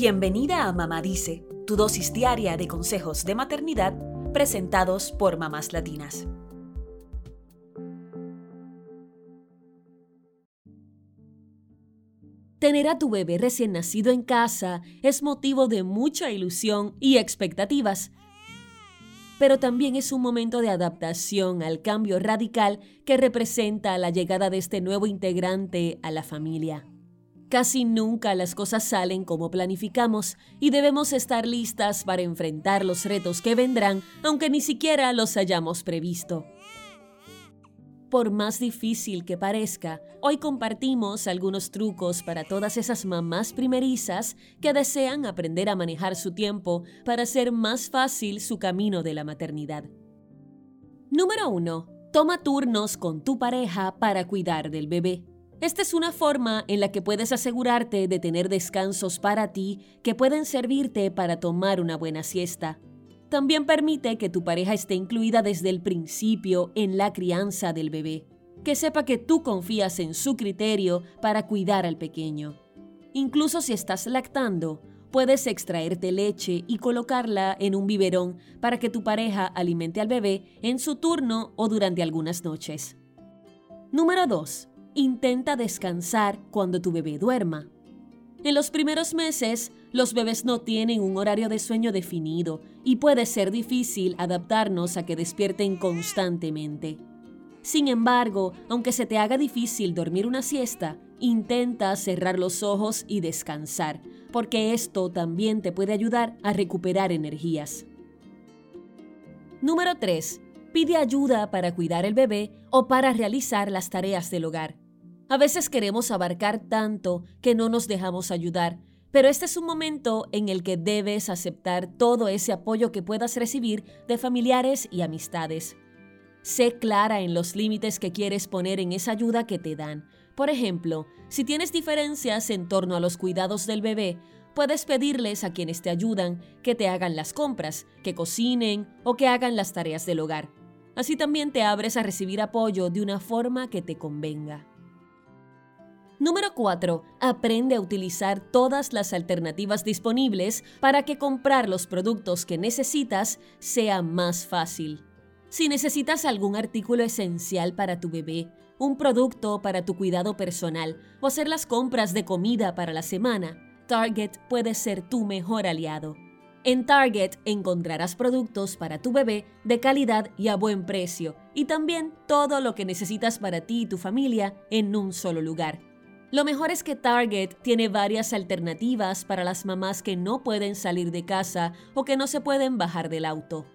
Bienvenida a Mamá Dice, tu dosis diaria de consejos de maternidad presentados por mamás latinas. Tener a tu bebé recién nacido en casa es motivo de mucha ilusión y expectativas, pero también es un momento de adaptación al cambio radical que representa la llegada de este nuevo integrante a la familia. Casi nunca las cosas salen como planificamos y debemos estar listas para enfrentar los retos que vendrán, aunque ni siquiera los hayamos previsto. Por más difícil que parezca, hoy compartimos algunos trucos para todas esas mamás primerizas que desean aprender a manejar su tiempo para hacer más fácil su camino de la maternidad. Número 1. Toma turnos con tu pareja para cuidar del bebé. Esta es una forma en la que puedes asegurarte de tener descansos para ti que pueden servirte para tomar una buena siesta. También permite que tu pareja esté incluida desde el principio en la crianza del bebé, que sepa que tú confías en su criterio para cuidar al pequeño. Incluso si estás lactando, puedes extraerte leche y colocarla en un biberón para que tu pareja alimente al bebé en su turno o durante algunas noches. Número 2. Intenta descansar cuando tu bebé duerma. En los primeros meses, los bebés no tienen un horario de sueño definido y puede ser difícil adaptarnos a que despierten constantemente. Sin embargo, aunque se te haga difícil dormir una siesta, intenta cerrar los ojos y descansar, porque esto también te puede ayudar a recuperar energías. Número 3. Pide ayuda para cuidar el bebé o para realizar las tareas del hogar. A veces queremos abarcar tanto que no nos dejamos ayudar, pero este es un momento en el que debes aceptar todo ese apoyo que puedas recibir de familiares y amistades. Sé clara en los límites que quieres poner en esa ayuda que te dan. Por ejemplo, si tienes diferencias en torno a los cuidados del bebé, puedes pedirles a quienes te ayudan que te hagan las compras, que cocinen o que hagan las tareas del hogar. Así también te abres a recibir apoyo de una forma que te convenga. Número 4. Aprende a utilizar todas las alternativas disponibles para que comprar los productos que necesitas sea más fácil. Si necesitas algún artículo esencial para tu bebé, un producto para tu cuidado personal o hacer las compras de comida para la semana, Target puede ser tu mejor aliado. En Target encontrarás productos para tu bebé de calidad y a buen precio, y también todo lo que necesitas para ti y tu familia en un solo lugar. Lo mejor es que Target tiene varias alternativas para las mamás que no pueden salir de casa o que no se pueden bajar del auto.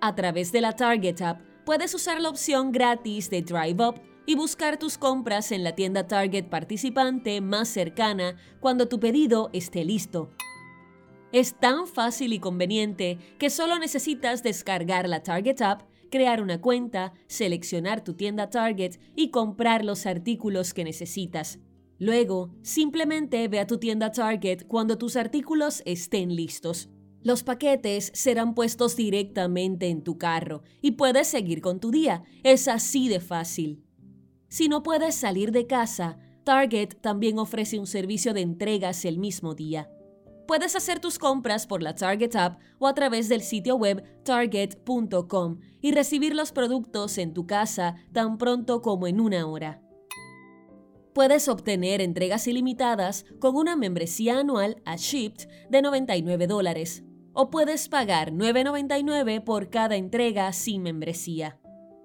A través de la Target app puedes usar la opción gratis de Drive Up y buscar tus compras en la tienda Target participante más cercana cuando tu pedido esté listo. Es tan fácil y conveniente que solo necesitas descargar la Target app, crear una cuenta, seleccionar tu tienda Target y comprar los artículos que necesitas. Luego, simplemente ve a tu tienda Target cuando tus artículos estén listos. Los paquetes serán puestos directamente en tu carro y puedes seguir con tu día. Es así de fácil. Si no puedes salir de casa, Target también ofrece un servicio de entregas el mismo día. Puedes hacer tus compras por la Target app o a través del sitio web target.com y recibir los productos en tu casa tan pronto como en una hora. Puedes obtener entregas ilimitadas con una membresía anual a Shipped de 99 dólares. O puedes pagar 9.99 por cada entrega sin membresía.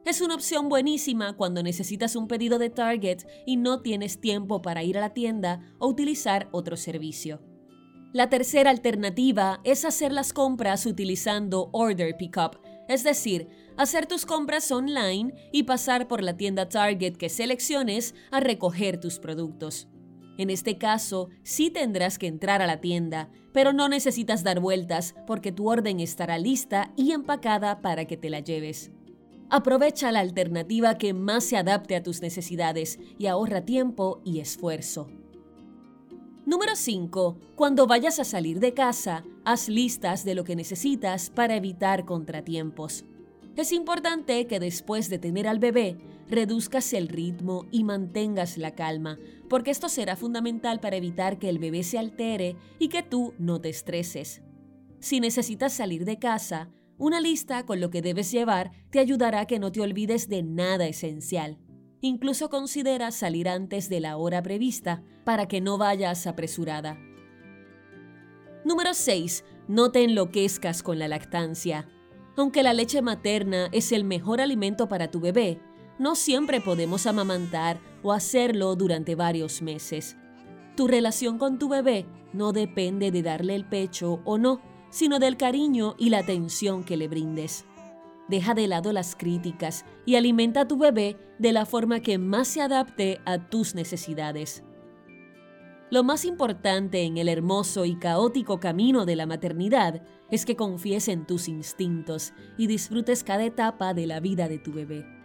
Es una opción buenísima cuando necesitas un pedido de Target y no tienes tiempo para ir a la tienda o utilizar otro servicio. La tercera alternativa es hacer las compras utilizando Order Pickup, es decir, hacer tus compras online y pasar por la tienda Target que selecciones a recoger tus productos. En este caso, sí tendrás que entrar a la tienda, pero no necesitas dar vueltas porque tu orden estará lista y empacada para que te la lleves. Aprovecha la alternativa que más se adapte a tus necesidades y ahorra tiempo y esfuerzo. Número 5. Cuando vayas a salir de casa, haz listas de lo que necesitas para evitar contratiempos. Es importante que después de tener al bebé, reduzcas el ritmo y mantengas la calma, porque esto será fundamental para evitar que el bebé se altere y que tú no te estreses. Si necesitas salir de casa, una lista con lo que debes llevar te ayudará a que no te olvides de nada esencial. Incluso considera salir antes de la hora prevista para que no vayas apresurada. Número 6. No te enloquezcas con la lactancia. Aunque la leche materna es el mejor alimento para tu bebé, no siempre podemos amamantar o hacerlo durante varios meses. Tu relación con tu bebé no depende de darle el pecho o no, sino del cariño y la atención que le brindes. Deja de lado las críticas y alimenta a tu bebé de la forma que más se adapte a tus necesidades. Lo más importante en el hermoso y caótico camino de la maternidad es que confíes en tus instintos y disfrutes cada etapa de la vida de tu bebé.